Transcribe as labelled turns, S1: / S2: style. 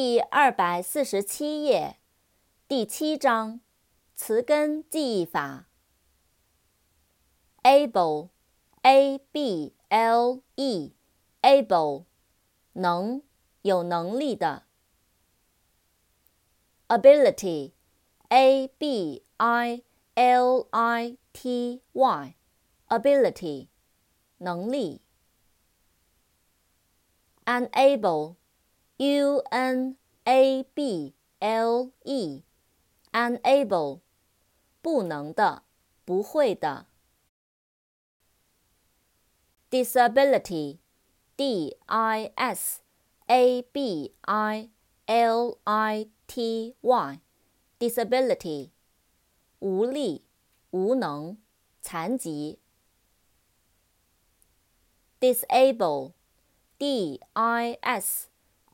S1: 第二百四十七页，第七章词根记忆法。able，a b l e，able，能，有能力的。ability，a b i l i t y，ability，能力。unable。U N A B L E，unable，不能的，不会的。disability，D I S A B I L I T Y，disability，无力、无能、残疾。disable，D I S。